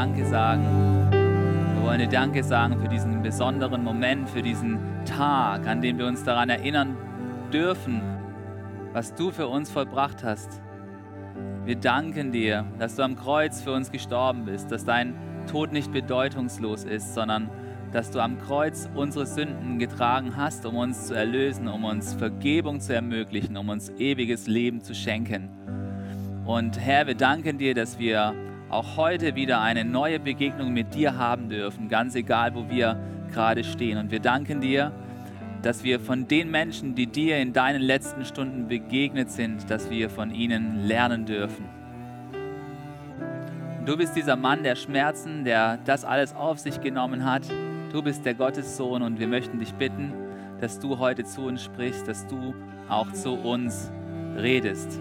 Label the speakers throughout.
Speaker 1: Danke sagen. Wir wollen dir Danke sagen für diesen besonderen Moment, für diesen Tag, an dem wir uns daran erinnern dürfen, was du für uns vollbracht hast. Wir danken dir, dass du am Kreuz für uns gestorben bist, dass dein Tod nicht bedeutungslos ist, sondern dass du am Kreuz unsere Sünden getragen hast, um uns zu erlösen, um uns Vergebung zu ermöglichen, um uns ewiges Leben zu schenken. Und Herr, wir danken dir, dass wir auch heute wieder eine neue Begegnung mit dir haben dürfen, ganz egal, wo wir gerade stehen. Und wir danken dir, dass wir von den Menschen, die dir in deinen letzten Stunden begegnet sind, dass wir von ihnen lernen dürfen. Und du bist dieser Mann der Schmerzen, der das alles auf sich genommen hat. Du bist der Gottessohn und wir möchten dich bitten, dass du heute zu uns sprichst, dass du auch zu uns redest.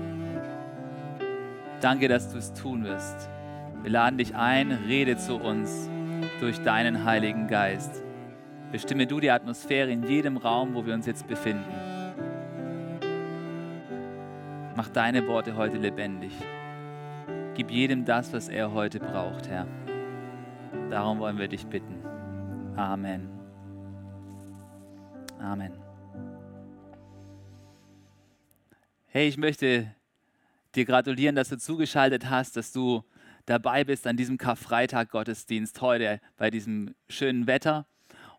Speaker 1: Danke, dass du es tun wirst. Wir laden dich ein, rede zu uns durch deinen Heiligen Geist. Bestimme du die Atmosphäre in jedem Raum, wo wir uns jetzt befinden. Mach deine Worte heute lebendig. Gib jedem das, was er heute braucht, Herr. Darum wollen wir dich bitten. Amen. Amen. Hey, ich möchte dir gratulieren, dass du zugeschaltet hast, dass du dabei bist an diesem Karfreitag-Gottesdienst heute bei diesem schönen Wetter.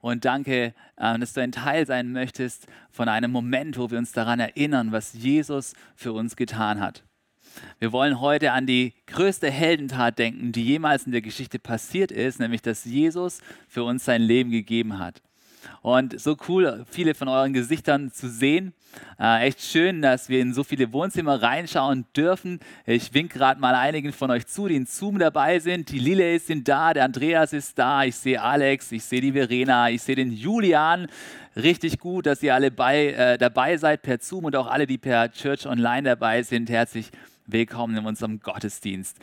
Speaker 1: Und danke, äh, dass du ein Teil sein möchtest von einem Moment, wo wir uns daran erinnern, was Jesus für uns getan hat. Wir wollen heute an die größte Heldentat denken, die jemals in der Geschichte passiert ist, nämlich dass Jesus für uns sein Leben gegeben hat. Und so cool, viele von euren Gesichtern zu sehen. Äh, echt schön, dass wir in so viele Wohnzimmer reinschauen dürfen. Ich winke gerade mal einigen von euch zu, die in Zoom dabei sind. Die Lile sind da, der Andreas ist da, ich sehe Alex, ich sehe die Verena, ich sehe den Julian. Richtig gut, dass ihr alle bei, äh, dabei seid per Zoom und auch alle, die per Church Online dabei sind. Herzlich willkommen in unserem Gottesdienst.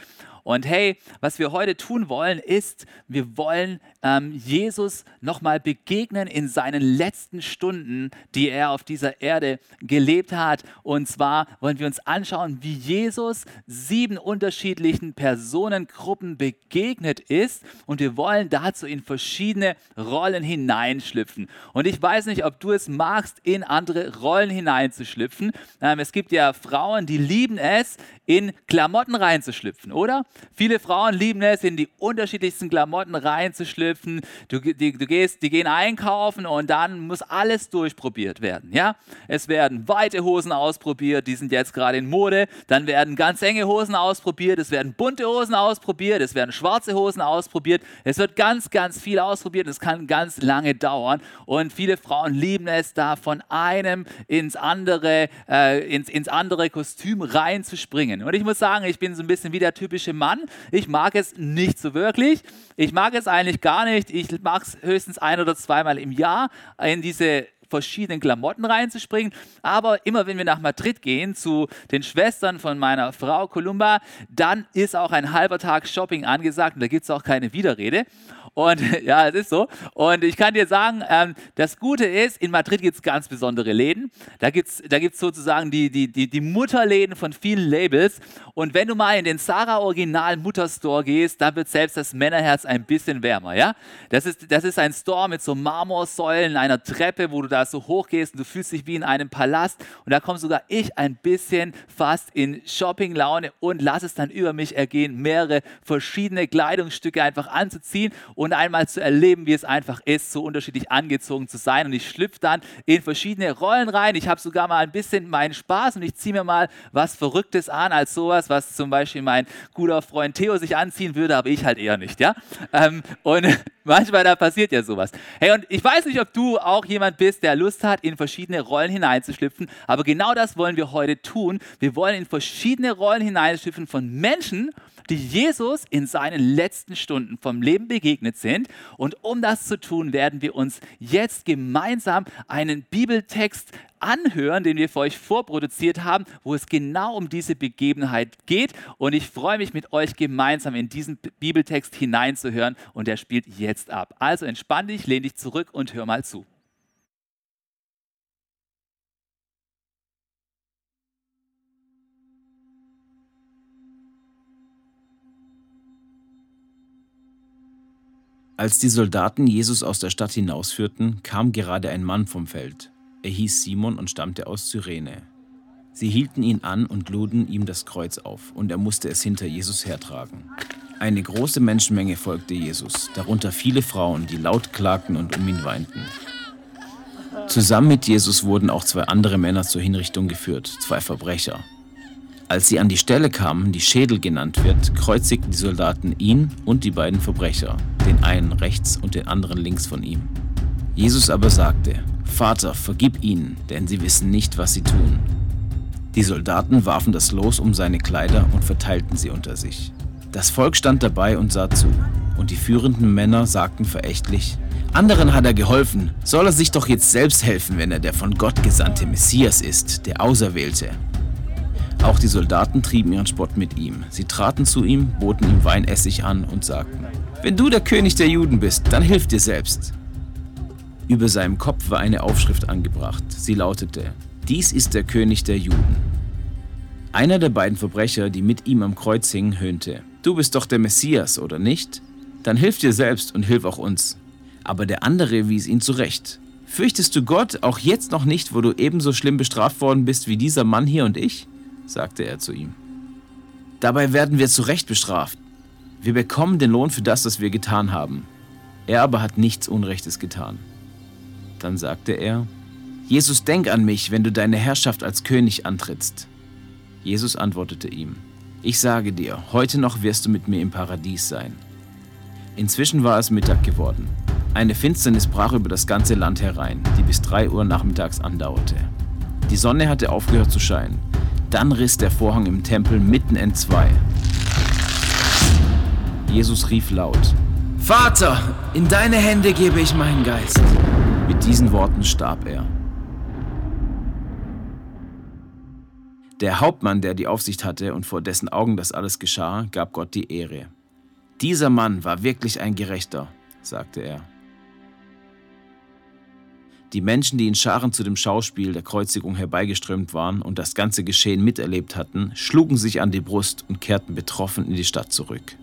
Speaker 1: Und hey, was wir heute tun wollen, ist, wir wollen ähm, Jesus nochmal begegnen in seinen letzten Stunden, die er auf dieser Erde gelebt hat. Und zwar wollen wir uns anschauen, wie Jesus sieben unterschiedlichen Personengruppen begegnet ist. Und wir wollen dazu in verschiedene Rollen hineinschlüpfen. Und ich weiß nicht, ob du es magst, in andere Rollen hineinzuschlüpfen. Ähm, es gibt ja Frauen, die lieben es, in Klamotten reinzuschlüpfen, oder? Viele Frauen lieben es, in die unterschiedlichsten Klamotten reinzuschlüpfen. Du, die, du gehst, die gehen einkaufen und dann muss alles durchprobiert werden. Ja? Es werden weite Hosen ausprobiert, die sind jetzt gerade in Mode. Dann werden ganz enge Hosen ausprobiert, es werden bunte Hosen ausprobiert, es werden schwarze Hosen ausprobiert. Es wird ganz, ganz viel ausprobiert. Es kann ganz lange dauern. Und viele Frauen lieben es, da von einem ins andere, äh, ins, ins andere Kostüm reinzuspringen. Und ich muss sagen, ich bin so ein bisschen wie der typische Mann. Ich mag es nicht so wirklich. Ich mag es eigentlich gar nicht. Ich mag es höchstens ein oder zweimal im Jahr in diese verschiedenen Klamotten reinzuspringen. Aber immer wenn wir nach Madrid gehen zu den Schwestern von meiner Frau Columba, dann ist auch ein halber Tag Shopping angesagt und da gibt es auch keine Widerrede. Und ja, es ist so. Und ich kann dir sagen, ähm, das Gute ist, in Madrid gibt es ganz besondere Läden. Da gibt es da gibt's sozusagen die, die, die, die Mutterläden von vielen Labels. Und wenn du mal in den Sarah Original Mutterstore gehst, da wird selbst das Männerherz ein bisschen wärmer. Ja? Das, ist, das ist ein Store mit so Marmorsäulen, einer Treppe, wo du da so hochgehst und du fühlst dich wie in einem Palast. Und da komme sogar ich ein bisschen fast in Shopping-Laune und lass es dann über mich ergehen, mehrere verschiedene Kleidungsstücke einfach anzuziehen und einmal zu erleben, wie es einfach ist, so unterschiedlich angezogen zu sein. Und ich schlüpfe dann in verschiedene Rollen rein. Ich habe sogar mal ein bisschen meinen Spaß und ich ziehe mir mal was Verrücktes an, als sowas, was zum Beispiel mein guter Freund Theo sich anziehen würde, aber ich halt eher nicht. Ja? Ähm, und manchmal da passiert ja sowas. Hey, und ich weiß nicht, ob du auch jemand bist, der Lust hat, in verschiedene Rollen hineinzuschlüpfen, aber genau das wollen wir heute tun. Wir wollen in verschiedene Rollen hineinschlüpfen von Menschen, die Jesus in seinen letzten Stunden vom Leben begegnet sind. Und um das zu tun, werden wir uns jetzt gemeinsam einen Bibeltext anhören, den wir für euch vorproduziert haben, wo es genau um diese Begebenheit geht. Und ich freue mich mit euch gemeinsam in diesen Bibeltext hineinzuhören und der spielt jetzt ab. Also entspann dich, lehn dich zurück und hör mal zu.
Speaker 2: Als die Soldaten Jesus aus der Stadt hinausführten, kam gerade ein Mann vom Feld. Er hieß Simon und stammte aus Cyrene. Sie hielten ihn an und luden ihm das Kreuz auf, und er musste es hinter Jesus hertragen. Eine große Menschenmenge folgte Jesus, darunter viele Frauen, die laut klagten und um ihn weinten. Zusammen mit Jesus wurden auch zwei andere Männer zur Hinrichtung geführt, zwei Verbrecher. Als sie an die Stelle kamen, die Schädel genannt wird, kreuzigten die Soldaten ihn und die beiden Verbrecher, den einen rechts und den anderen links von ihm. Jesus aber sagte, Vater, vergib ihnen, denn sie wissen nicht, was sie tun. Die Soldaten warfen das Los um seine Kleider und verteilten sie unter sich. Das Volk stand dabei und sah zu, und die führenden Männer sagten verächtlich, anderen hat er geholfen, soll er sich doch jetzt selbst helfen, wenn er der von Gott gesandte Messias ist, der Auserwählte. Auch die Soldaten trieben ihren Spott mit ihm. Sie traten zu ihm, boten ihm Weinessig an und sagten, wenn du der König der Juden bist, dann hilf dir selbst. Über seinem Kopf war eine Aufschrift angebracht. Sie lautete, dies ist der König der Juden. Einer der beiden Verbrecher, die mit ihm am Kreuz hingen, höhnte, du bist doch der Messias, oder nicht? Dann hilf dir selbst und hilf auch uns. Aber der andere wies ihn zurecht. Fürchtest du Gott auch jetzt noch nicht, wo du ebenso schlimm bestraft worden bist wie dieser Mann hier und ich? Sagte er zu ihm. Dabei werden wir zu Recht bestraft. Wir bekommen den Lohn für das, was wir getan haben. Er aber hat nichts Unrechtes getan. Dann sagte er, Jesus, denk an mich, wenn du deine Herrschaft als König antrittst. Jesus antwortete ihm, ich sage dir, heute noch wirst du mit mir im Paradies sein. Inzwischen war es Mittag geworden. Eine Finsternis brach über das ganze Land herein, die bis drei Uhr nachmittags andauerte. Die Sonne hatte aufgehört zu scheinen dann riss der Vorhang im Tempel mitten entzwei. Jesus rief laut, Vater, in deine Hände gebe ich meinen Geist. Mit diesen Worten starb er. Der Hauptmann, der die Aufsicht hatte und vor dessen Augen das alles geschah, gab Gott die Ehre. Dieser Mann war wirklich ein Gerechter, sagte er. Die Menschen, die in Scharen zu dem Schauspiel der Kreuzigung herbeigeströmt waren und das ganze Geschehen miterlebt hatten, schlugen sich an die Brust und kehrten betroffen in die Stadt zurück.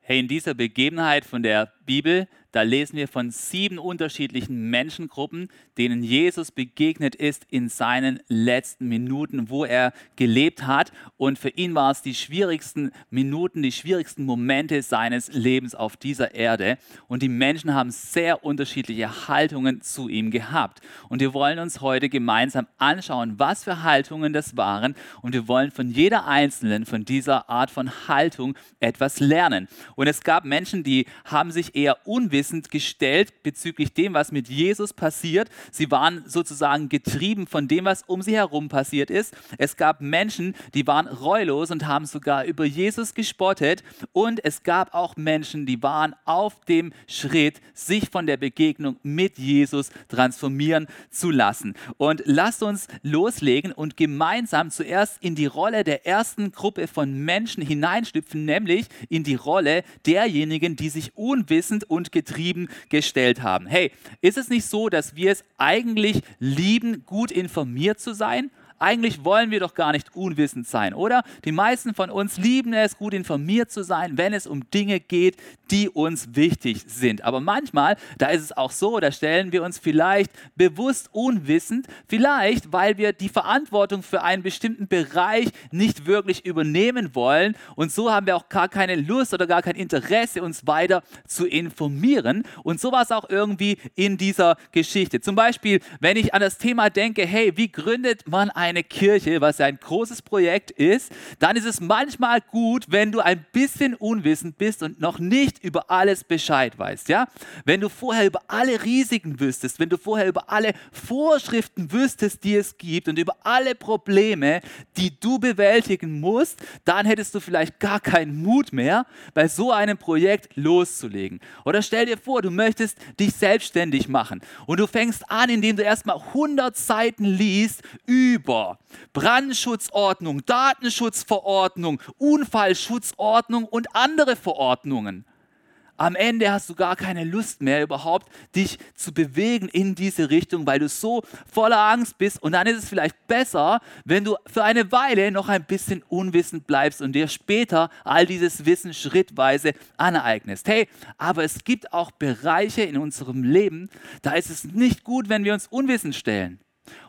Speaker 1: Hey, in dieser Begebenheit von der Bibel da lesen wir von sieben unterschiedlichen Menschengruppen, denen Jesus begegnet ist in seinen letzten Minuten, wo er gelebt hat. Und für ihn war es die schwierigsten Minuten, die schwierigsten Momente seines Lebens auf dieser Erde. Und die Menschen haben sehr unterschiedliche Haltungen zu ihm gehabt. Und wir wollen uns heute gemeinsam anschauen, was für Haltungen das waren. Und wir wollen von jeder einzelnen von dieser Art von Haltung etwas lernen. Und es gab Menschen, die haben sich eher unwissend unwissend gestellt bezüglich dem, was mit Jesus passiert. Sie waren sozusagen getrieben von dem, was um sie herum passiert ist. Es gab Menschen, die waren reulos und haben sogar über Jesus gespottet. Und es gab auch Menschen, die waren auf dem Schritt, sich von der Begegnung mit Jesus transformieren zu lassen. Und lasst uns loslegen und gemeinsam zuerst in die Rolle der ersten Gruppe von Menschen hineinstüpfen, nämlich in die Rolle derjenigen, die sich unwissend und getrieben getrieben gestellt haben. Hey, ist es nicht so, dass wir es eigentlich lieben, gut informiert zu sein? Eigentlich wollen wir doch gar nicht unwissend sein, oder? Die meisten von uns lieben es, gut informiert zu sein, wenn es um Dinge geht, die uns wichtig sind. Aber manchmal, da ist es auch so, da stellen wir uns vielleicht bewusst unwissend, vielleicht weil wir die Verantwortung für einen bestimmten Bereich nicht wirklich übernehmen wollen. Und so haben wir auch gar keine Lust oder gar kein Interesse, uns weiter zu informieren. Und so war es auch irgendwie in dieser Geschichte. Zum Beispiel, wenn ich an das Thema denke, hey, wie gründet man ein eine Kirche, was ein großes Projekt ist, dann ist es manchmal gut, wenn du ein bisschen unwissend bist und noch nicht über alles Bescheid weißt. Ja? Wenn du vorher über alle Risiken wüsstest, wenn du vorher über alle Vorschriften wüsstest, die es gibt und über alle Probleme, die du bewältigen musst, dann hättest du vielleicht gar keinen Mut mehr, bei so einem Projekt loszulegen. Oder stell dir vor, du möchtest dich selbstständig machen und du fängst an, indem du erstmal 100 Seiten liest über Brandschutzordnung, Datenschutzverordnung, Unfallschutzordnung und andere Verordnungen. Am Ende hast du gar keine Lust mehr überhaupt, dich zu bewegen in diese Richtung, weil du so voller Angst bist. Und dann ist es vielleicht besser, wenn du für eine Weile noch ein bisschen unwissend bleibst und dir später all dieses Wissen schrittweise aneignest. Hey, aber es gibt auch Bereiche in unserem Leben, da ist es nicht gut, wenn wir uns unwissend stellen.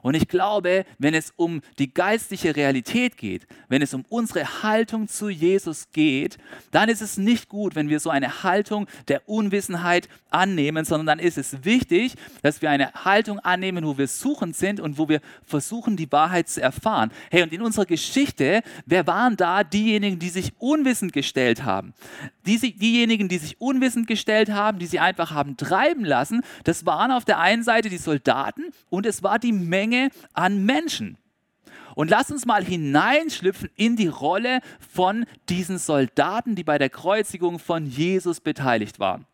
Speaker 1: Und ich glaube, wenn es um die geistliche Realität geht, wenn es um unsere Haltung zu Jesus geht, dann ist es nicht gut, wenn wir so eine Haltung der Unwissenheit annehmen, sondern dann ist es wichtig, dass wir eine Haltung annehmen, wo wir suchend sind und wo wir versuchen, die Wahrheit zu erfahren. Hey, und in unserer Geschichte, wer waren da diejenigen, die sich unwissend gestellt haben? Die, diejenigen, die sich unwissend gestellt haben, die sie einfach haben treiben lassen, das waren auf der einen Seite die Soldaten und es war die Menge an Menschen. Und lass uns mal hineinschlüpfen in die Rolle von diesen Soldaten, die bei der Kreuzigung von Jesus beteiligt waren.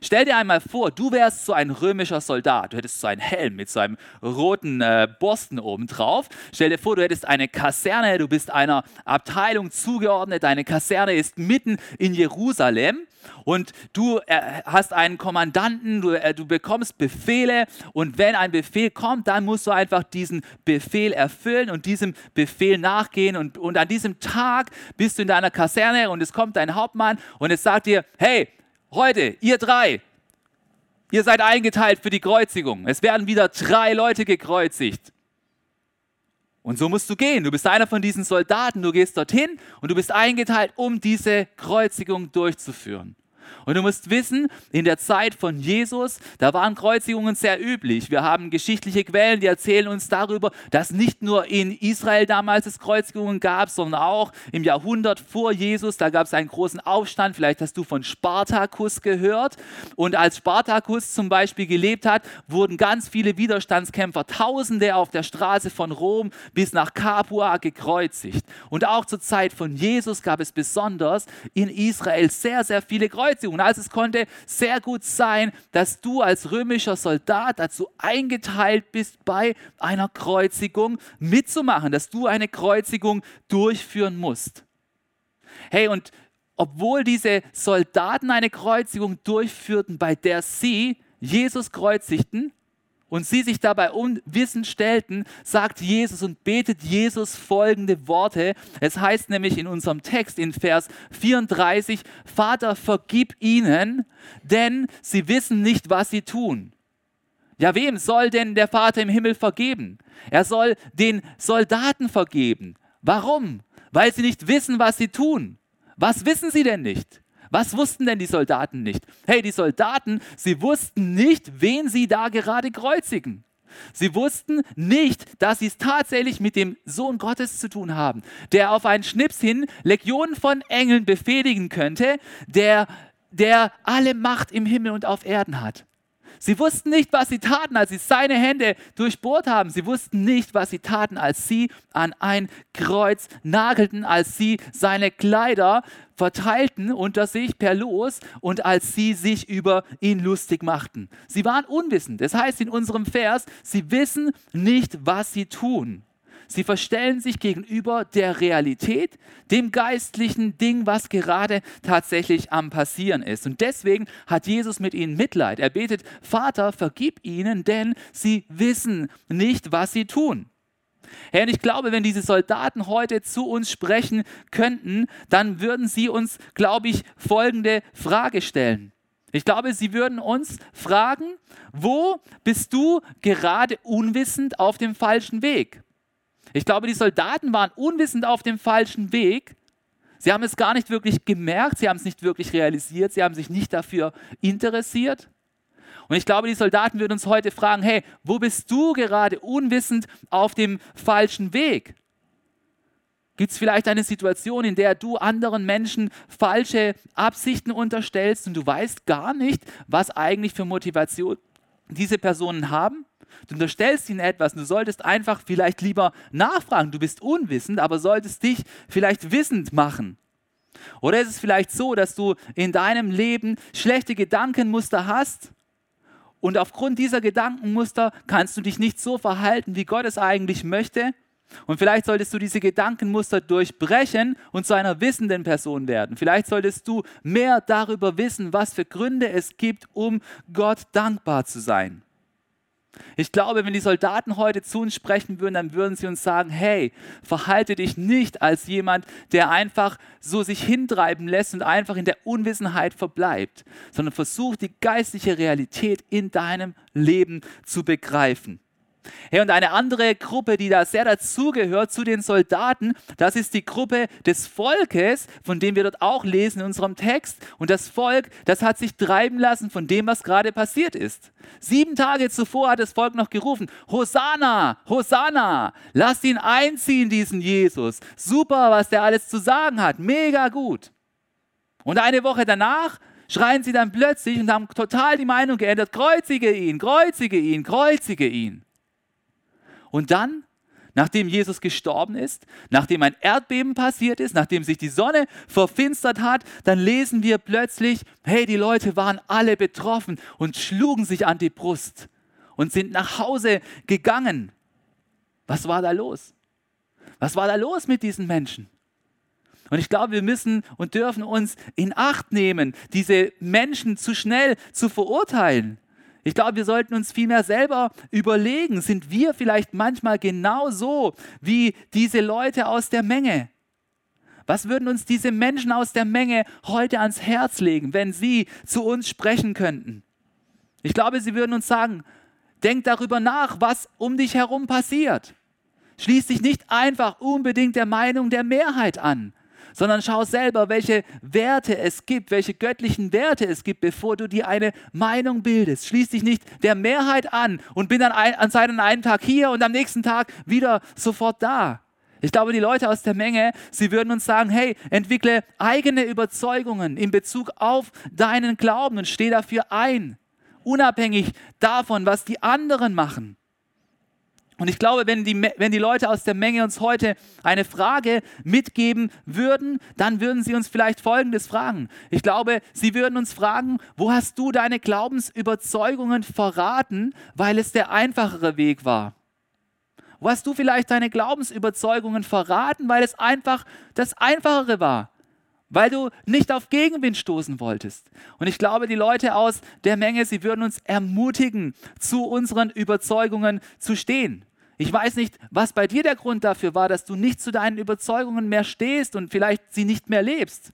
Speaker 1: Stell dir einmal vor, du wärst so ein römischer Soldat. Du hättest so einen Helm mit so einem roten äh, Borsten oben drauf. Stell dir vor, du hättest eine Kaserne, du bist einer Abteilung zugeordnet. Deine Kaserne ist mitten in Jerusalem und du äh, hast einen Kommandanten, du, äh, du bekommst Befehle und wenn ein Befehl kommt, dann musst du einfach diesen Befehl erfüllen und diesem Befehl nachgehen und, und an diesem Tag bist du in deiner Kaserne und es kommt dein Hauptmann und es sagt dir, hey, heute, ihr drei, ihr seid eingeteilt für die Kreuzigung. Es werden wieder drei Leute gekreuzigt. Und so musst du gehen. Du bist einer von diesen Soldaten, du gehst dorthin und du bist eingeteilt, um diese Kreuzigung durchzuführen. Und du musst wissen, in der Zeit von Jesus, da waren Kreuzigungen sehr üblich. Wir haben geschichtliche Quellen, die erzählen uns darüber, dass nicht nur in Israel damals es Kreuzigungen gab, sondern auch im Jahrhundert vor Jesus, da gab es einen großen Aufstand. Vielleicht hast du von Spartakus gehört. Und als Spartakus zum Beispiel gelebt hat, wurden ganz viele Widerstandskämpfer, Tausende auf der Straße von Rom bis nach Capua gekreuzigt. Und auch zur Zeit von Jesus gab es besonders in Israel sehr, sehr viele Kreuzigungen. Und also es konnte sehr gut sein, dass du als römischer Soldat dazu eingeteilt bist, bei einer Kreuzigung mitzumachen, dass du eine Kreuzigung durchführen musst. Hey, und obwohl diese Soldaten eine Kreuzigung durchführten, bei der sie Jesus kreuzigten, und sie sich dabei unwissend stellten, sagt Jesus und betet Jesus folgende Worte. Es heißt nämlich in unserem Text in Vers 34, Vater, vergib ihnen, denn sie wissen nicht, was sie tun. Ja, wem soll denn der Vater im Himmel vergeben? Er soll den Soldaten vergeben. Warum? Weil sie nicht wissen, was sie tun. Was wissen sie denn nicht? Was wussten denn die Soldaten nicht? Hey, die Soldaten, sie wussten nicht, wen sie da gerade kreuzigen. Sie wussten nicht, dass sie es tatsächlich mit dem Sohn Gottes zu tun haben, der auf einen Schnips hin Legionen von Engeln befehligen könnte, der, der alle Macht im Himmel und auf Erden hat. Sie wussten nicht, was sie taten, als sie seine Hände durchbohrt haben. Sie wussten nicht, was sie taten, als sie an ein Kreuz nagelten, als sie seine Kleider verteilten unter sich per Los und als sie sich über ihn lustig machten. Sie waren unwissend. Das heißt in unserem Vers, sie wissen nicht, was sie tun. Sie verstellen sich gegenüber der Realität, dem geistlichen Ding, was gerade tatsächlich am Passieren ist. Und deswegen hat Jesus mit ihnen Mitleid. Er betet, Vater, vergib ihnen, denn sie wissen nicht, was sie tun. Herr, ich glaube, wenn diese Soldaten heute zu uns sprechen könnten, dann würden sie uns, glaube ich, folgende Frage stellen. Ich glaube, sie würden uns fragen, wo bist du gerade unwissend auf dem falschen Weg? Ich glaube, die Soldaten waren unwissend auf dem falschen Weg. Sie haben es gar nicht wirklich gemerkt, sie haben es nicht wirklich realisiert, sie haben sich nicht dafür interessiert. Und ich glaube, die Soldaten würden uns heute fragen, hey, wo bist du gerade unwissend auf dem falschen Weg? Gibt es vielleicht eine Situation, in der du anderen Menschen falsche Absichten unterstellst und du weißt gar nicht, was eigentlich für Motivation diese Personen haben? Du unterstellst ihnen etwas und du solltest einfach vielleicht lieber nachfragen. Du bist unwissend, aber solltest dich vielleicht wissend machen. Oder ist es vielleicht so, dass du in deinem Leben schlechte Gedankenmuster hast und aufgrund dieser Gedankenmuster kannst du dich nicht so verhalten, wie Gott es eigentlich möchte? Und vielleicht solltest du diese Gedankenmuster durchbrechen und zu einer wissenden Person werden. Vielleicht solltest du mehr darüber wissen, was für Gründe es gibt, um Gott dankbar zu sein. Ich glaube, wenn die Soldaten heute zu uns sprechen würden, dann würden sie uns sagen, hey, verhalte dich nicht als jemand, der einfach so sich hintreiben lässt und einfach in der Unwissenheit verbleibt, sondern versuch die geistliche Realität in deinem Leben zu begreifen. Hey, und eine andere Gruppe, die da sehr dazugehört zu den Soldaten, das ist die Gruppe des Volkes, von dem wir dort auch lesen in unserem Text. Und das Volk, das hat sich treiben lassen von dem, was gerade passiert ist. Sieben Tage zuvor hat das Volk noch gerufen, Hosanna, Hosanna, lasst ihn einziehen, diesen Jesus. Super, was der alles zu sagen hat, mega gut. Und eine Woche danach schreien sie dann plötzlich und haben total die Meinung geändert, kreuzige ihn, kreuzige ihn, kreuzige ihn. Und dann, nachdem Jesus gestorben ist, nachdem ein Erdbeben passiert ist, nachdem sich die Sonne verfinstert hat, dann lesen wir plötzlich, hey, die Leute waren alle betroffen und schlugen sich an die Brust und sind nach Hause gegangen. Was war da los? Was war da los mit diesen Menschen? Und ich glaube, wir müssen und dürfen uns in Acht nehmen, diese Menschen zu schnell zu verurteilen. Ich glaube, wir sollten uns vielmehr selber überlegen, sind wir vielleicht manchmal genauso wie diese Leute aus der Menge? Was würden uns diese Menschen aus der Menge heute ans Herz legen, wenn sie zu uns sprechen könnten? Ich glaube, sie würden uns sagen, denk darüber nach, was um dich herum passiert. Schließ dich nicht einfach unbedingt der Meinung der Mehrheit an, sondern schau selber, welche Werte es gibt, welche göttlichen Werte es gibt, bevor du dir eine Meinung bildest. Schließ dich nicht der Mehrheit an und bin dann ein, an seinem einen Tag hier und am nächsten Tag wieder sofort da. Ich glaube, die Leute aus der Menge, sie würden uns sagen, hey, entwickle eigene Überzeugungen in Bezug auf deinen Glauben und steh dafür ein, unabhängig davon, was die anderen machen. Und ich glaube, wenn die, wenn die Leute aus der Menge uns heute eine Frage mitgeben würden, dann würden sie uns vielleicht Folgendes fragen. Ich glaube, sie würden uns fragen, wo hast du deine Glaubensüberzeugungen verraten, weil es der einfachere Weg war? Wo hast du vielleicht deine Glaubensüberzeugungen verraten, weil es einfach das Einfachere war? Weil du nicht auf Gegenwind stoßen wolltest. Und ich glaube, die Leute aus der Menge, sie würden uns ermutigen, zu unseren Überzeugungen zu stehen. Ich weiß nicht, was bei dir der Grund dafür war, dass du nicht zu deinen Überzeugungen mehr stehst und vielleicht sie nicht mehr lebst.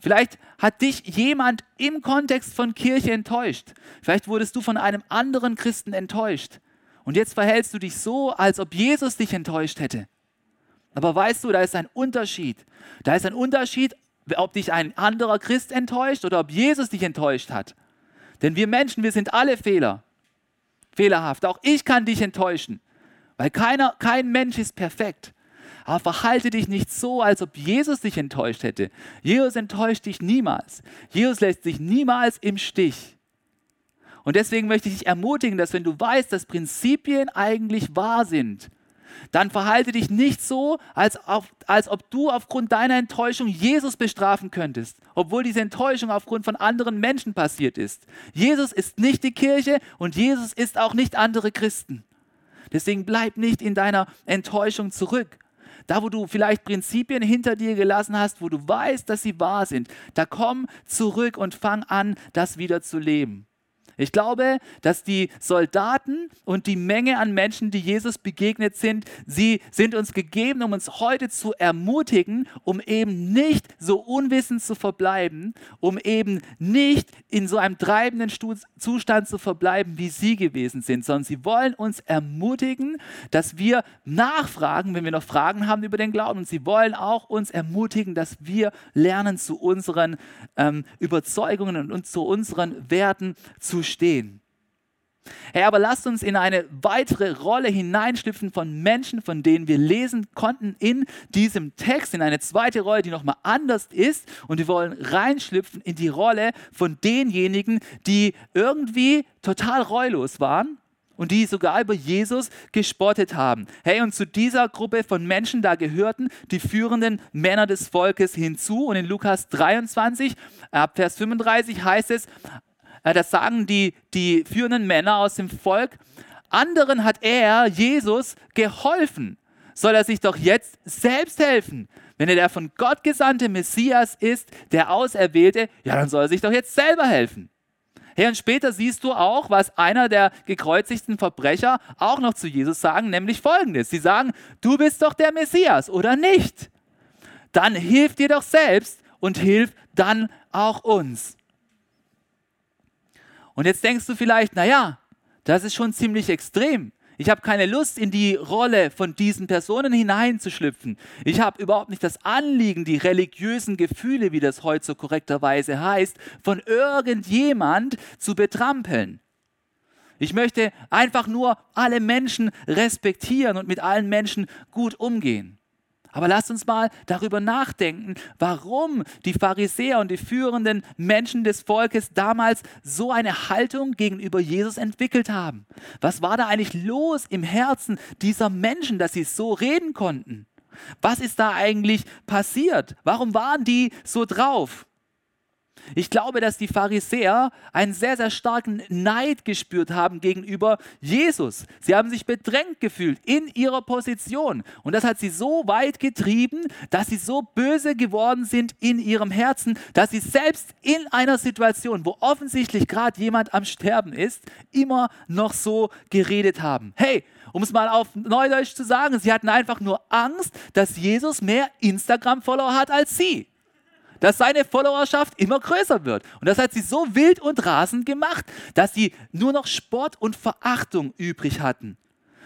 Speaker 1: Vielleicht hat dich jemand im Kontext von Kirche enttäuscht. Vielleicht wurdest du von einem anderen Christen enttäuscht. Und jetzt verhältst du dich so, als ob Jesus dich enttäuscht hätte. Aber weißt du, da ist ein Unterschied. Da ist ein Unterschied, ob dich ein anderer Christ enttäuscht oder ob Jesus dich enttäuscht hat. Denn wir Menschen, wir sind alle Fehler. Fehlerhaft. Auch ich kann dich enttäuschen. Weil keiner, kein Mensch ist perfekt. Aber verhalte dich nicht so, als ob Jesus dich enttäuscht hätte. Jesus enttäuscht dich niemals. Jesus lässt dich niemals im Stich. Und deswegen möchte ich dich ermutigen, dass wenn du weißt, dass Prinzipien eigentlich wahr sind, dann verhalte dich nicht so, als, auf, als ob du aufgrund deiner Enttäuschung Jesus bestrafen könntest, obwohl diese Enttäuschung aufgrund von anderen Menschen passiert ist. Jesus ist nicht die Kirche und Jesus ist auch nicht andere Christen. Deswegen bleib nicht in deiner Enttäuschung zurück. Da, wo du vielleicht Prinzipien hinter dir gelassen hast, wo du weißt, dass sie wahr sind, da komm zurück und fang an, das wieder zu leben. Ich glaube, dass die Soldaten und die Menge an Menschen, die Jesus begegnet sind, sie sind uns gegeben, um uns heute zu ermutigen, um eben nicht so unwissend zu verbleiben, um eben nicht in so einem treibenden Zustand zu verbleiben, wie sie gewesen sind, sondern sie wollen uns ermutigen, dass wir nachfragen, wenn wir noch Fragen haben über den Glauben. Und sie wollen auch uns ermutigen, dass wir lernen, zu unseren ähm, Überzeugungen und, zu unseren Werten zu stehen. Hey, aber lasst uns in eine weitere Rolle hineinschlüpfen von Menschen, von denen wir lesen konnten in diesem Text, in eine zweite Rolle, die nochmal anders ist. Und wir wollen reinschlüpfen in die Rolle von denjenigen, die irgendwie total reulos waren und die sogar über Jesus gespottet haben. Hey, und zu dieser Gruppe von Menschen, da gehörten die führenden Männer des Volkes hinzu. Und in Lukas 23, ab Vers 35 heißt es, das sagen die, die führenden Männer aus dem Volk, anderen hat er, Jesus, geholfen. Soll er sich doch jetzt selbst helfen? Wenn er der von Gott gesandte Messias ist, der Auserwählte, ja, dann soll er sich doch jetzt selber helfen. Hey, und später siehst du auch, was einer der gekreuzigten Verbrecher auch noch zu Jesus sagen, nämlich folgendes. Sie sagen, du bist doch der Messias oder nicht? Dann hilf dir doch selbst und hilf dann auch uns. Und jetzt denkst du vielleicht, naja, das ist schon ziemlich extrem. Ich habe keine Lust, in die Rolle von diesen Personen hineinzuschlüpfen. Ich habe überhaupt nicht das Anliegen, die religiösen Gefühle, wie das heute so korrekterweise heißt, von irgendjemand zu betrampeln. Ich möchte einfach nur alle Menschen respektieren und mit allen Menschen gut umgehen. Aber lasst uns mal darüber nachdenken, warum die Pharisäer und die führenden Menschen des Volkes damals so eine Haltung gegenüber Jesus entwickelt haben. Was war da eigentlich los im Herzen dieser Menschen, dass sie so reden konnten? Was ist da eigentlich passiert? Warum waren die so drauf? Ich glaube, dass die Pharisäer einen sehr, sehr starken Neid gespürt haben gegenüber Jesus. Sie haben sich bedrängt gefühlt in ihrer Position. Und das hat sie so weit getrieben, dass sie so böse geworden sind in ihrem Herzen, dass sie selbst in einer Situation, wo offensichtlich gerade jemand am Sterben ist, immer noch so geredet haben. Hey, um es mal auf Neudeutsch zu sagen, sie hatten einfach nur Angst, dass Jesus mehr Instagram-Follower hat als sie dass seine Followerschaft immer größer wird. Und das hat sie so wild und rasend gemacht, dass sie nur noch Sport und Verachtung übrig hatten.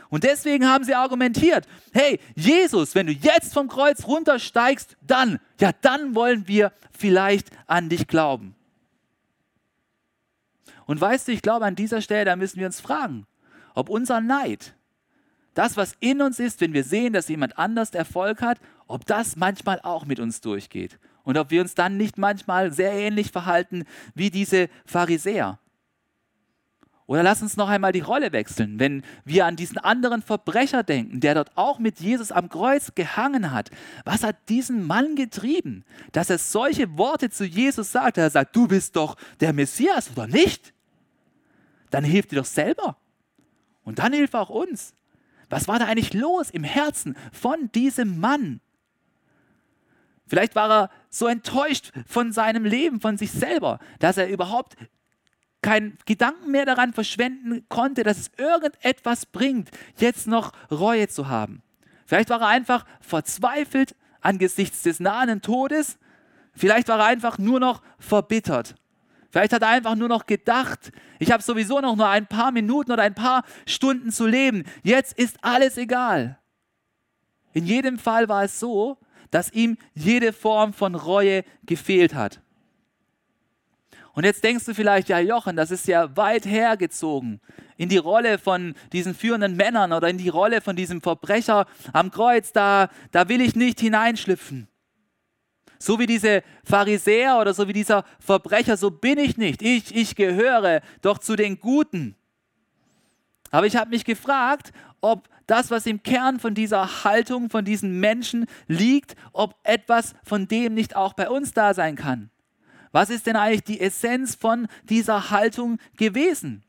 Speaker 1: Und deswegen haben sie argumentiert, hey, Jesus, wenn du jetzt vom Kreuz runtersteigst, dann, ja, dann wollen wir vielleicht an dich glauben. Und weißt du, ich glaube, an dieser Stelle, da müssen wir uns fragen, ob unser Neid, das, was in uns ist, wenn wir sehen, dass jemand anders Erfolg hat, ob das manchmal auch mit uns durchgeht und ob wir uns dann nicht manchmal sehr ähnlich verhalten wie diese Pharisäer. Oder lass uns noch einmal die Rolle wechseln, wenn wir an diesen anderen Verbrecher denken, der dort auch mit Jesus am Kreuz gehangen hat. Was hat diesen Mann getrieben, dass er solche Worte zu Jesus sagt? Er sagt, du bist doch der Messias oder nicht? Dann hilf dir doch selber. Und dann hilf auch uns. Was war da eigentlich los im Herzen von diesem Mann? Vielleicht war er so enttäuscht von seinem Leben, von sich selber, dass er überhaupt keinen Gedanken mehr daran verschwenden konnte, dass es irgendetwas bringt, jetzt noch Reue zu haben. Vielleicht war er einfach verzweifelt angesichts des nahen Todes. Vielleicht war er einfach nur noch verbittert. Vielleicht hat er einfach nur noch gedacht, ich habe sowieso noch nur ein paar Minuten oder ein paar Stunden zu leben. Jetzt ist alles egal. In jedem Fall war es so, dass ihm jede Form von Reue gefehlt hat. Und jetzt denkst du vielleicht, ja Jochen, das ist ja weit hergezogen in die Rolle von diesen führenden Männern oder in die Rolle von diesem Verbrecher am Kreuz, da, da will ich nicht hineinschlüpfen. So wie diese Pharisäer oder so wie dieser Verbrecher, so bin ich nicht. Ich, ich gehöre doch zu den Guten. Aber ich habe mich gefragt, ob das, was im Kern von dieser Haltung, von diesen Menschen liegt, ob etwas von dem nicht auch bei uns da sein kann. Was ist denn eigentlich die Essenz von dieser Haltung gewesen?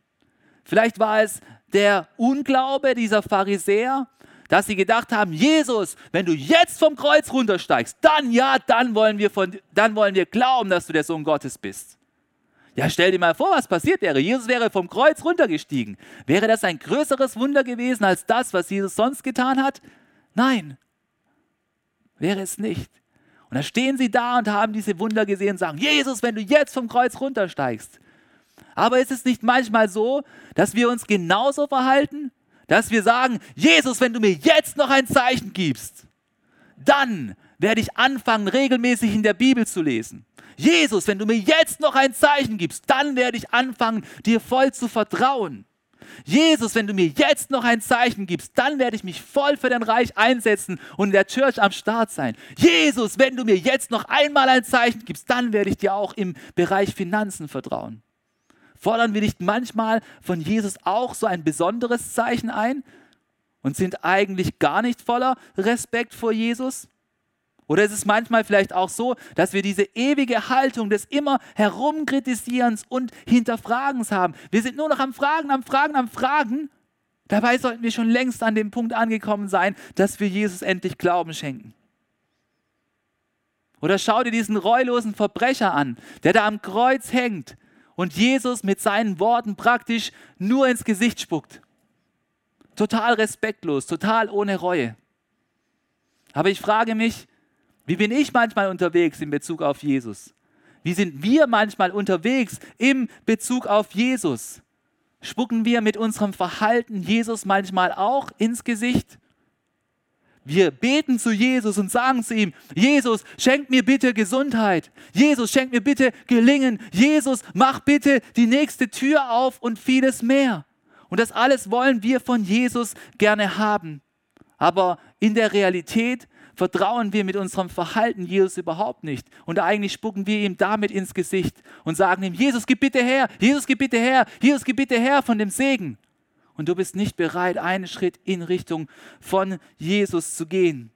Speaker 1: Vielleicht war es der Unglaube dieser Pharisäer, dass sie gedacht haben, Jesus, wenn du jetzt vom Kreuz runtersteigst, dann ja, dann wollen wir, von, dann wollen wir glauben, dass du der Sohn Gottes bist. Ja, stell dir mal vor, was passiert wäre. Jesus wäre vom Kreuz runtergestiegen. Wäre das ein größeres Wunder gewesen als das, was Jesus sonst getan hat? Nein, wäre es nicht. Und da stehen sie da und haben diese Wunder gesehen und sagen, Jesus, wenn du jetzt vom Kreuz runtersteigst. Aber ist es nicht manchmal so, dass wir uns genauso verhalten? Dass wir sagen, Jesus, wenn du mir jetzt noch ein Zeichen gibst, dann werde ich anfangen, regelmäßig in der Bibel zu lesen. Jesus, wenn du mir jetzt noch ein Zeichen gibst, dann werde ich anfangen, dir voll zu vertrauen. Jesus, wenn du mir jetzt noch ein Zeichen gibst, dann werde ich mich voll für dein Reich einsetzen und in der Church am Start sein. Jesus, wenn du mir jetzt noch einmal ein Zeichen gibst, dann werde ich dir auch im Bereich Finanzen vertrauen. Fordern wir nicht manchmal von Jesus auch so ein besonderes Zeichen ein und sind eigentlich gar nicht voller Respekt vor Jesus? Oder ist es manchmal vielleicht auch so, dass wir diese ewige Haltung des immer Herumkritisierens und Hinterfragens haben? Wir sind nur noch am Fragen, am Fragen, am Fragen. Dabei sollten wir schon längst an dem Punkt angekommen sein, dass wir Jesus endlich Glauben schenken. Oder schau dir diesen reulosen Verbrecher an, der da am Kreuz hängt und Jesus mit seinen Worten praktisch nur ins Gesicht spuckt. Total respektlos, total ohne Reue. Aber ich frage mich, wie bin ich manchmal unterwegs in Bezug auf Jesus? Wie sind wir manchmal unterwegs im Bezug auf Jesus? Spucken wir mit unserem Verhalten Jesus manchmal auch ins Gesicht? Wir beten zu Jesus und sagen zu ihm, Jesus, schenk mir bitte Gesundheit. Jesus, schenk mir bitte Gelingen. Jesus, mach bitte die nächste Tür auf und vieles mehr. Und das alles wollen wir von Jesus gerne haben. Aber in der Realität vertrauen wir mit unserem Verhalten Jesus überhaupt nicht. Und eigentlich spucken wir ihm damit ins Gesicht und sagen ihm, Jesus, gib bitte her, Jesus, gib bitte her, Jesus, gib bitte her von dem Segen. Und du bist nicht bereit, einen Schritt in Richtung von Jesus zu gehen.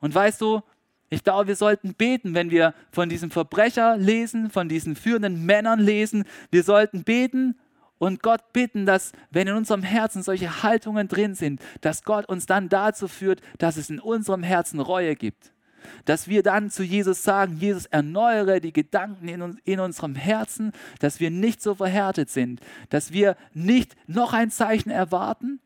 Speaker 1: Und weißt du, ich glaube, wir sollten beten, wenn wir von diesem Verbrecher lesen, von diesen führenden Männern lesen. Wir sollten beten und Gott bitten, dass, wenn in unserem Herzen solche Haltungen drin sind, dass Gott uns dann dazu führt, dass es in unserem Herzen Reue gibt. Dass wir dann zu Jesus sagen, Jesus, erneuere die Gedanken in, uns, in unserem Herzen, dass wir nicht so verhärtet sind, dass wir nicht noch ein Zeichen erwarten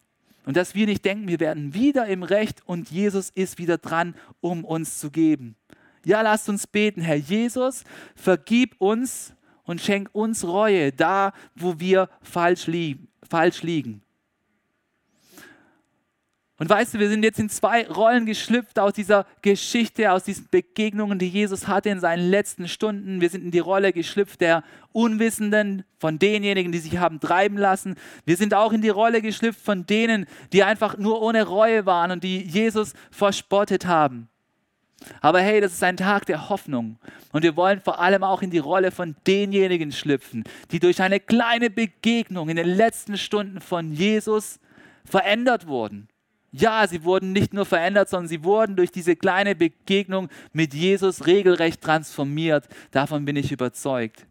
Speaker 1: und dass wir nicht denken, wir werden wieder im Recht und Jesus ist wieder dran, um uns zu geben. Ja, lasst uns beten, Herr Jesus, vergib uns und schenk uns Reue da, wo wir falsch, li falsch liegen. Und weißt du, wir sind jetzt in zwei Rollen geschlüpft aus dieser Geschichte, aus diesen Begegnungen, die Jesus hatte in seinen letzten Stunden. Wir sind in die Rolle geschlüpft der Unwissenden, von denjenigen, die sich haben treiben lassen. Wir sind auch in die Rolle geschlüpft von denen, die einfach nur ohne Reue waren und die Jesus verspottet haben. Aber hey, das ist ein Tag der Hoffnung. Und wir wollen vor allem auch in die Rolle von denjenigen schlüpfen, die durch eine kleine Begegnung in den letzten Stunden von Jesus verändert wurden. Ja, sie wurden nicht nur verändert, sondern sie wurden durch diese kleine Begegnung mit Jesus regelrecht transformiert. Davon bin ich überzeugt.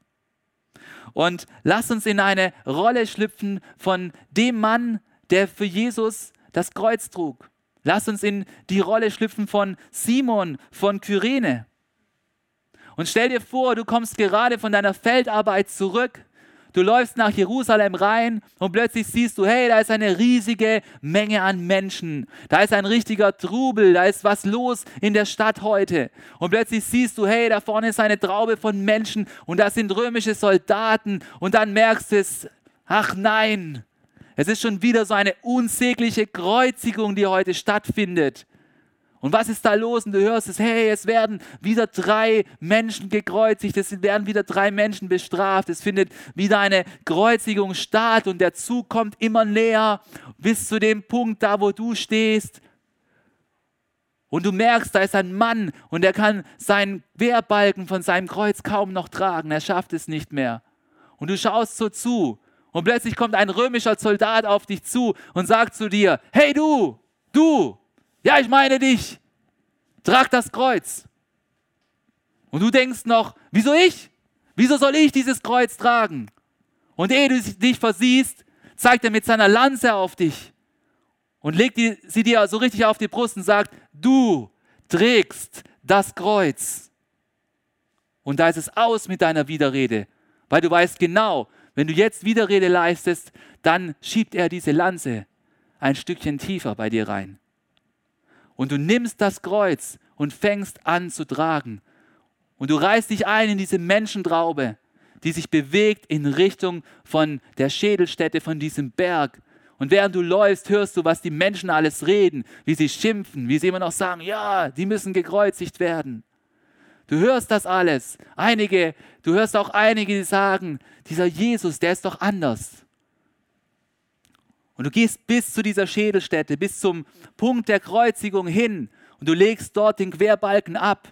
Speaker 1: Und lasst uns in eine Rolle schlüpfen von dem Mann, der für Jesus das Kreuz trug. Lass uns in die Rolle schlüpfen von Simon von Kyrene. Und stell dir vor, du kommst gerade von deiner Feldarbeit zurück. Du läufst nach Jerusalem rein und plötzlich siehst du, hey, da ist eine riesige Menge an Menschen. Da ist ein richtiger Trubel, da ist was los in der Stadt heute. Und plötzlich siehst du, hey, da vorne ist eine Traube von Menschen und da sind römische Soldaten. Und dann merkst du es, ach nein, es ist schon wieder so eine unsägliche Kreuzigung, die heute stattfindet. Und was ist da los? Und du hörst es, hey, es werden wieder drei Menschen gekreuzigt, es werden wieder drei Menschen bestraft, es findet wieder eine Kreuzigung statt und der Zug kommt immer näher bis zu dem Punkt da, wo du stehst. Und du merkst, da ist ein Mann und er kann seinen Wehrbalken von seinem Kreuz kaum noch tragen, er schafft es nicht mehr. Und du schaust so zu und plötzlich kommt ein römischer Soldat auf dich zu und sagt zu dir, hey du, du, ja ich meine dich, trag das Kreuz. Und du denkst noch, wieso ich? Wieso soll ich dieses Kreuz tragen? Und ehe du dich versiehst, zeigt er mit seiner Lanze auf dich und legt sie dir so richtig auf die Brust und sagt, du trägst das Kreuz. Und da ist es aus mit deiner Widerrede, weil du weißt genau, wenn du jetzt Widerrede leistest, dann schiebt er diese Lanze ein Stückchen tiefer bei dir rein. Und du nimmst das Kreuz und fängst an zu tragen. Und du reißt dich ein in diese Menschentraube, die sich bewegt in Richtung von der Schädelstätte, von diesem Berg. Und während du läufst, hörst du, was die Menschen alles reden, wie sie schimpfen, wie sie immer noch sagen, ja, die müssen gekreuzigt werden. Du hörst das alles. Einige, du hörst auch einige, die sagen, dieser Jesus, der ist doch anders. Und du gehst bis zu dieser Schädelstätte, bis zum Punkt der Kreuzigung hin und du legst dort den Querbalken ab.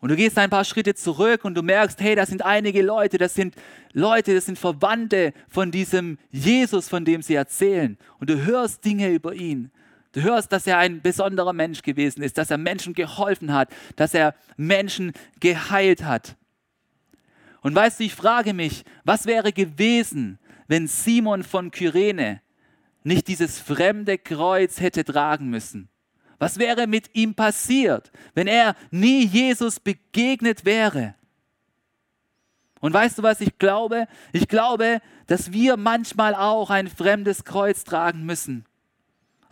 Speaker 1: Und du gehst ein paar Schritte zurück und du merkst, hey, das sind einige Leute, das sind Leute, das sind Verwandte von diesem Jesus, von dem sie erzählen. Und du hörst Dinge über ihn. Du hörst, dass er ein besonderer Mensch gewesen ist, dass er Menschen geholfen hat, dass er Menschen geheilt hat. Und weißt du, ich frage mich, was wäre gewesen, wenn Simon von Kyrene nicht dieses fremde Kreuz hätte tragen müssen? Was wäre mit ihm passiert, wenn er nie Jesus begegnet wäre? Und weißt du, was ich glaube? Ich glaube, dass wir manchmal auch ein fremdes Kreuz tragen müssen.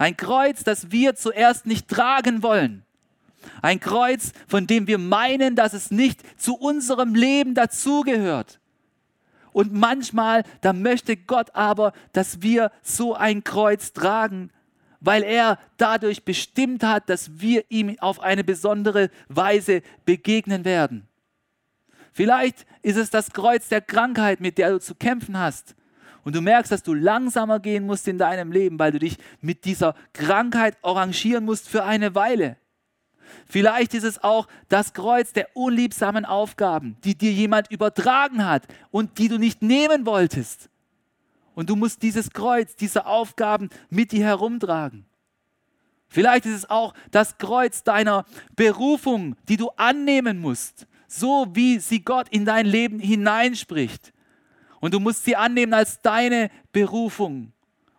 Speaker 1: Ein Kreuz, das wir zuerst nicht tragen wollen. Ein Kreuz, von dem wir meinen, dass es nicht zu unserem Leben dazugehört. Und manchmal, da möchte Gott aber, dass wir so ein Kreuz tragen, weil er dadurch bestimmt hat, dass wir ihm auf eine besondere Weise begegnen werden. Vielleicht ist es das Kreuz der Krankheit, mit der du zu kämpfen hast und du merkst, dass du langsamer gehen musst in deinem Leben, weil du dich mit dieser Krankheit arrangieren musst für eine Weile. Vielleicht ist es auch das Kreuz der unliebsamen Aufgaben, die dir jemand übertragen hat und die du nicht nehmen wolltest. Und du musst dieses Kreuz, diese Aufgaben mit dir herumtragen. Vielleicht ist es auch das Kreuz deiner Berufung, die du annehmen musst, so wie sie Gott in dein Leben hineinspricht. Und du musst sie annehmen als deine Berufung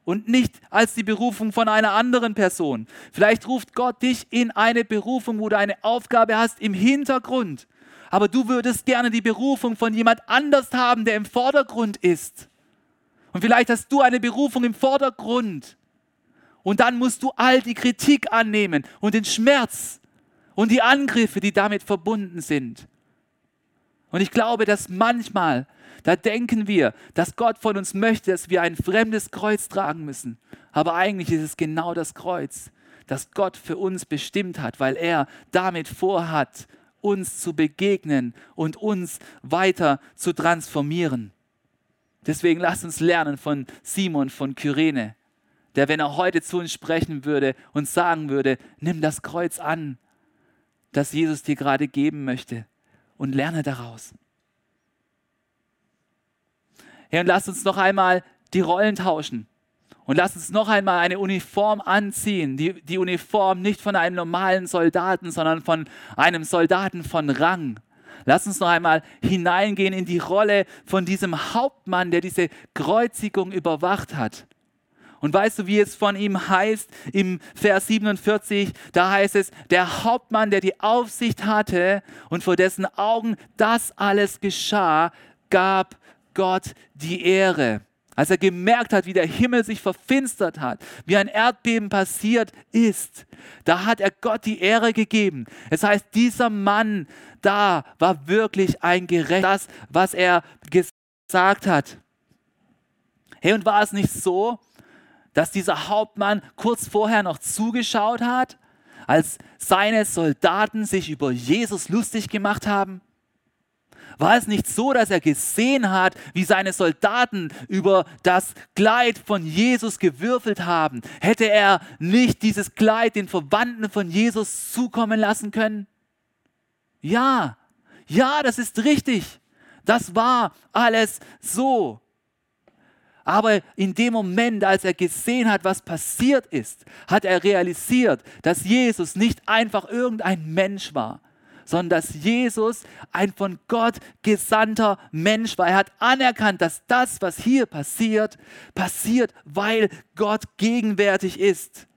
Speaker 1: und nicht als die Berufung von einer anderen Person. Vielleicht ruft Gott dich in eine Berufung, wo du eine Aufgabe hast im Hintergrund. Aber du würdest gerne die Berufung von jemand anders haben, der im Vordergrund ist. Und vielleicht hast du eine Berufung im Vordergrund. Und dann musst du all die Kritik annehmen und den Schmerz und die Angriffe, die damit verbunden sind. Und ich glaube, dass manchmal da denken wir, dass Gott von uns möchte, dass wir ein fremdes Kreuz tragen müssen. Aber eigentlich ist es genau das Kreuz, das Gott für uns bestimmt hat, weil er damit vorhat, uns zu begegnen und uns weiter zu transformieren. Deswegen lasst uns lernen von Simon von Kyrene, der, wenn er heute zu uns sprechen würde und sagen würde, nimm das Kreuz an, das Jesus dir gerade geben möchte und lerne daraus. Hey, und lass uns noch einmal die Rollen tauschen. Und lass uns noch einmal eine Uniform anziehen. Die, die Uniform nicht von einem normalen Soldaten, sondern von einem Soldaten von Rang. Lass uns noch einmal hineingehen in die Rolle von diesem Hauptmann, der diese Kreuzigung überwacht hat. Und weißt du, wie es von ihm heißt im Vers 47? Da heißt es, der Hauptmann, der die Aufsicht hatte und vor dessen Augen das alles geschah, gab Gott die Ehre. Als er gemerkt hat, wie der Himmel sich verfinstert hat, wie ein Erdbeben passiert ist, da hat er Gott die Ehre gegeben. Es heißt, dieser Mann da war wirklich ein Gerecht, das, was er gesagt hat. Hey, und war es nicht so, dass dieser Hauptmann kurz vorher noch zugeschaut hat, als seine Soldaten sich über Jesus lustig gemacht haben? War es nicht so, dass er gesehen hat, wie seine Soldaten über das Kleid von Jesus gewürfelt haben? Hätte er nicht dieses Kleid den Verwandten von Jesus zukommen lassen können? Ja, ja, das ist richtig. Das war alles so. Aber in dem Moment, als er gesehen hat, was passiert ist, hat er realisiert, dass Jesus nicht einfach irgendein Mensch war, sondern dass Jesus ein von Gott gesandter Mensch war. Er hat anerkannt, dass das, was hier passiert, passiert, weil Gott gegenwärtig ist.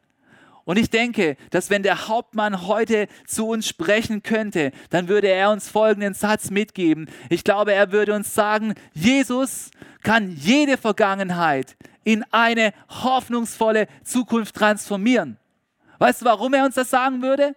Speaker 1: Und ich denke, dass wenn der Hauptmann heute zu uns sprechen könnte, dann würde er uns folgenden Satz mitgeben. Ich glaube, er würde uns sagen, Jesus kann jede Vergangenheit in eine hoffnungsvolle Zukunft transformieren. Weißt du, warum er uns das sagen würde?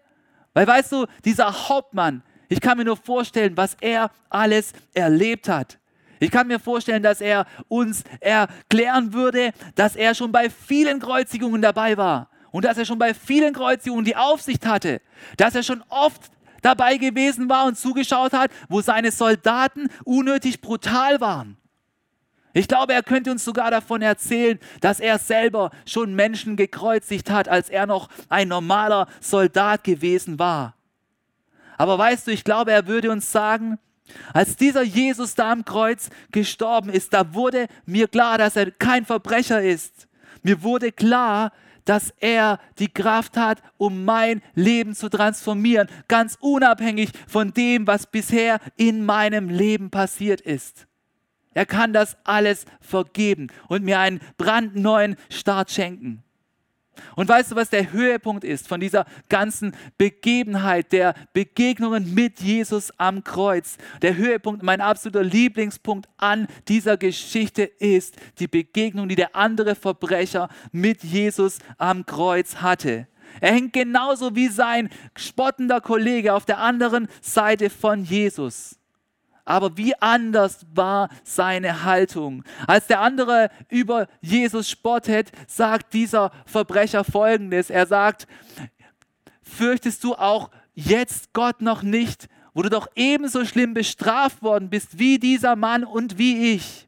Speaker 1: Weil weißt du, dieser Hauptmann, ich kann mir nur vorstellen, was er alles erlebt hat. Ich kann mir vorstellen, dass er uns erklären würde, dass er schon bei vielen Kreuzigungen dabei war und dass er schon bei vielen Kreuzigungen die Aufsicht hatte, dass er schon oft dabei gewesen war und zugeschaut hat, wo seine Soldaten unnötig brutal waren. Ich glaube, er könnte uns sogar davon erzählen, dass er selber schon Menschen gekreuzigt hat, als er noch ein normaler Soldat gewesen war. Aber weißt du, ich glaube, er würde uns sagen, als dieser Jesus da am Kreuz gestorben ist, da wurde mir klar, dass er kein Verbrecher ist. Mir wurde klar, dass er die Kraft hat, um mein Leben zu transformieren, ganz unabhängig von dem, was bisher in meinem Leben passiert ist. Er kann das alles vergeben und mir einen brandneuen Start schenken. Und weißt du, was der Höhepunkt ist von dieser ganzen Begebenheit, der Begegnungen mit Jesus am Kreuz? Der Höhepunkt, mein absoluter Lieblingspunkt an dieser Geschichte ist die Begegnung, die der andere Verbrecher mit Jesus am Kreuz hatte. Er hängt genauso wie sein spottender Kollege auf der anderen Seite von Jesus. Aber wie anders war seine Haltung. Als der andere über Jesus spottet, sagt dieser Verbrecher folgendes. Er sagt, fürchtest du auch jetzt Gott noch nicht, wo du doch ebenso schlimm bestraft worden bist wie dieser Mann und wie ich?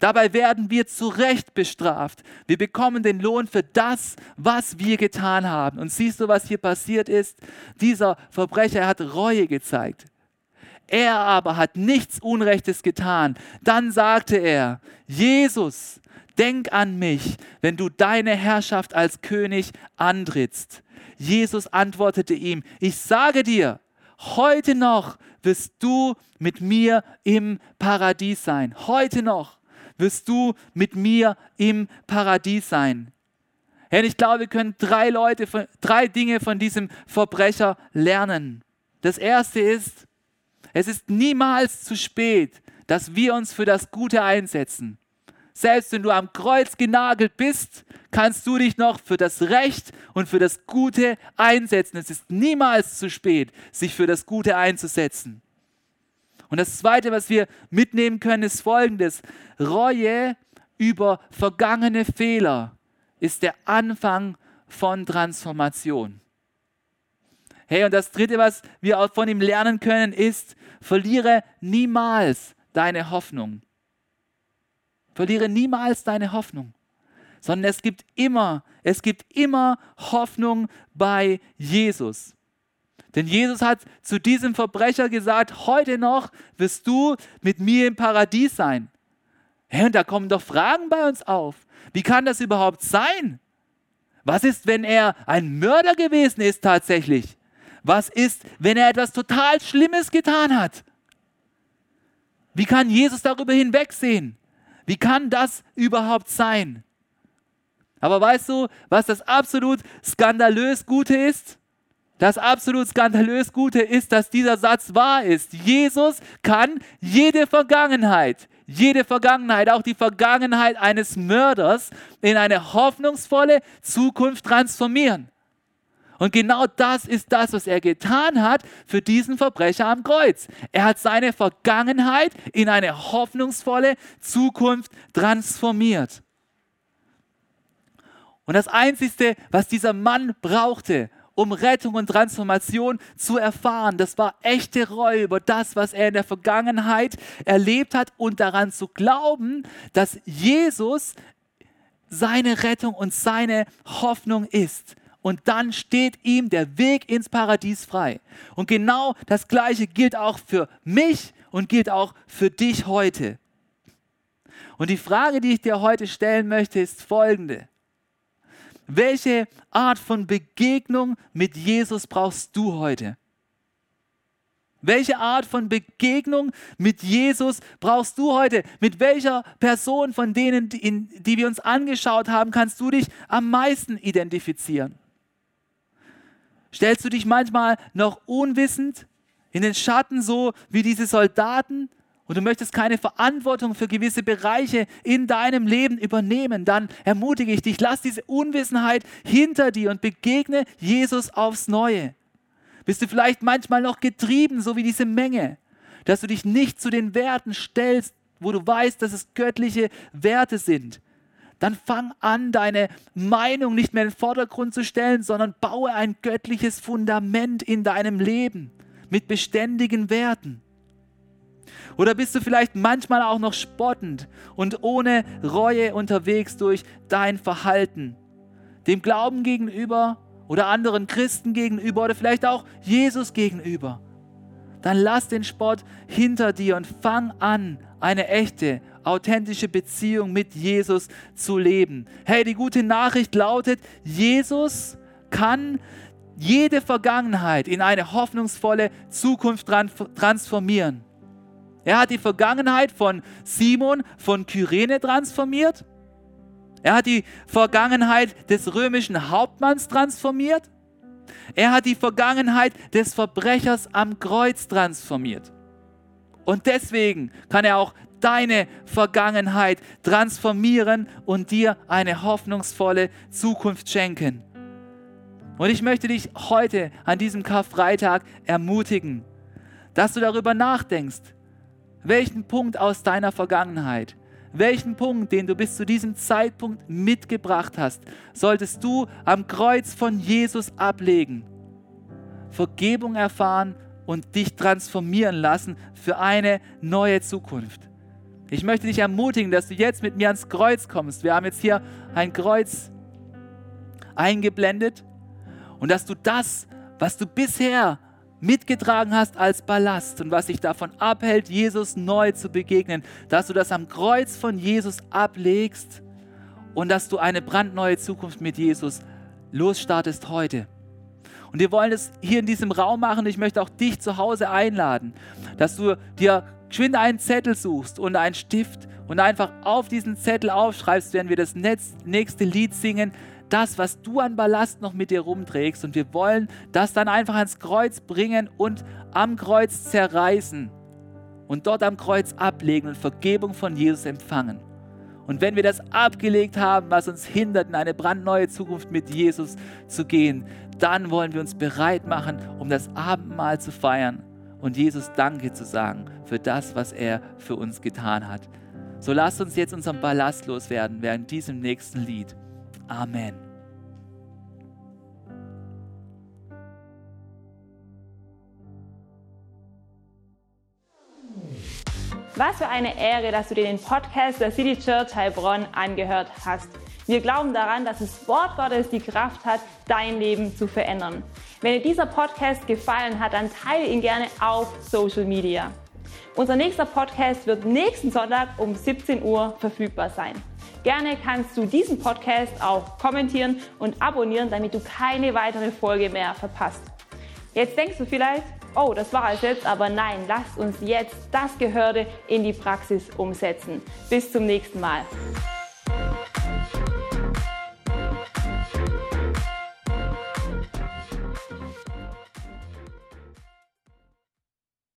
Speaker 1: Dabei werden wir zu Recht bestraft. Wir bekommen den Lohn für das, was wir getan haben. Und siehst du, was hier passiert ist? Dieser Verbrecher hat Reue gezeigt. Er aber hat nichts Unrechtes getan. Dann sagte er, Jesus, denk an mich, wenn du deine Herrschaft als König antrittst. Jesus antwortete ihm, ich sage dir, heute noch wirst du mit mir im Paradies sein. Heute noch wirst du mit mir im Paradies sein. Herr, ich glaube, wir können drei Leute, drei Dinge von diesem Verbrecher lernen. Das erste ist, es ist niemals zu spät, dass wir uns für das Gute einsetzen. Selbst wenn du am Kreuz genagelt bist, kannst du dich noch für das Recht und für das Gute einsetzen. Es ist niemals zu spät, sich für das Gute einzusetzen. Und das Zweite, was wir mitnehmen können, ist Folgendes. Reue über vergangene Fehler ist der Anfang von Transformation. Hey, und das Dritte, was wir auch von ihm lernen können, ist, verliere niemals deine Hoffnung. Verliere niemals deine Hoffnung. Sondern es gibt immer, es gibt immer Hoffnung bei Jesus. Denn Jesus hat zu diesem Verbrecher gesagt, heute noch wirst du mit mir im Paradies sein. Hey, und da kommen doch Fragen bei uns auf. Wie kann das überhaupt sein? Was ist, wenn er ein Mörder gewesen ist tatsächlich? Was ist, wenn er etwas total Schlimmes getan hat? Wie kann Jesus darüber hinwegsehen? Wie kann das überhaupt sein? Aber weißt du, was das absolut skandalös Gute ist? Das absolut skandalös Gute ist, dass dieser Satz wahr ist. Jesus kann jede Vergangenheit, jede Vergangenheit, auch die Vergangenheit eines Mörders, in eine hoffnungsvolle Zukunft transformieren. Und genau das ist das, was er getan hat für diesen Verbrecher am Kreuz. Er hat seine Vergangenheit in eine hoffnungsvolle Zukunft transformiert. Und das Einzige, was dieser Mann brauchte, um Rettung und Transformation zu erfahren. Das war echte Reue über das, was er in der Vergangenheit erlebt hat und daran zu glauben, dass Jesus seine Rettung und seine Hoffnung ist und dann steht ihm der Weg ins Paradies frei. Und genau das Gleiche gilt auch für mich und gilt auch für dich heute. Und die Frage, die ich dir heute stellen möchte, ist folgende. Welche Art von Begegnung mit Jesus brauchst du heute? Welche Art von Begegnung mit Jesus brauchst du heute? Mit welcher Person von denen, die, die wir uns angeschaut haben, kannst du dich am meisten identifizieren? Stellst du dich manchmal noch unwissend in den Schatten, so wie diese Soldaten, und du möchtest keine Verantwortung für gewisse Bereiche in deinem Leben übernehmen, dann ermutige ich dich, lass diese Unwissenheit hinter dir und begegne Jesus aufs Neue. Bist du vielleicht manchmal noch getrieben, so wie diese Menge, dass du dich nicht zu den Werten stellst, wo du weißt, dass es göttliche Werte sind, dann fang an, deine Meinung nicht mehr in den Vordergrund zu stellen, sondern baue ein göttliches Fundament in deinem Leben mit beständigen Werten. Oder bist du vielleicht manchmal auch noch spottend und ohne Reue unterwegs durch dein Verhalten, dem Glauben gegenüber oder anderen Christen gegenüber oder vielleicht auch Jesus gegenüber? Dann lass den Spott hinter dir und fang an, eine echte, authentische Beziehung mit Jesus zu leben. Hey, die gute Nachricht lautet, Jesus kann jede Vergangenheit in eine hoffnungsvolle Zukunft transformieren. Er hat die Vergangenheit von Simon von Kyrene transformiert. Er hat die Vergangenheit des römischen Hauptmanns transformiert. Er hat die Vergangenheit des Verbrechers am Kreuz transformiert. Und deswegen kann er auch deine Vergangenheit transformieren und dir eine hoffnungsvolle Zukunft schenken. Und ich möchte dich heute an diesem Karfreitag ermutigen, dass du darüber nachdenkst, welchen Punkt aus deiner Vergangenheit, welchen Punkt, den du bis zu diesem Zeitpunkt mitgebracht hast, solltest du am Kreuz von Jesus ablegen, Vergebung erfahren und dich transformieren lassen für eine neue Zukunft. Ich möchte dich ermutigen, dass du jetzt mit mir ans Kreuz kommst. Wir haben jetzt hier ein Kreuz eingeblendet und dass du das, was du bisher mitgetragen hast als Ballast und was dich davon abhält, Jesus neu zu begegnen, dass du das am Kreuz von Jesus ablegst und dass du eine brandneue Zukunft mit Jesus losstartest heute. Und wir wollen es hier in diesem Raum machen. Ich möchte auch dich zu Hause einladen, dass du dir geschwind einen Zettel suchst und einen Stift und einfach auf diesen Zettel aufschreibst, wenn wir das nächste Lied singen, das, was du an Ballast noch mit dir rumträgst. Und wir wollen das dann einfach ans Kreuz bringen und am Kreuz zerreißen und dort am Kreuz ablegen und Vergebung von Jesus empfangen. Und wenn wir das abgelegt haben, was uns hindert, in eine brandneue Zukunft mit Jesus zu gehen, dann wollen wir uns bereit machen, um das Abendmahl zu feiern und Jesus Danke zu sagen für das, was er für uns getan hat. So lasst uns jetzt unseren Ballast loswerden während diesem nächsten Lied. Amen.
Speaker 3: Was für eine Ehre, dass du dir den Podcast der City Church Heilbronn angehört hast. Wir glauben daran, dass das Wort Gottes die Kraft hat, dein Leben zu verändern. Wenn dir dieser Podcast gefallen hat, dann teile ihn gerne auf Social Media. Unser nächster Podcast wird nächsten Sonntag um 17 Uhr verfügbar sein. Gerne kannst du diesen Podcast auch kommentieren und abonnieren, damit du keine weitere Folge mehr verpasst. Jetzt denkst du vielleicht, oh, das war es jetzt, aber nein, lasst uns jetzt das Gehörte in die Praxis umsetzen. Bis zum nächsten Mal.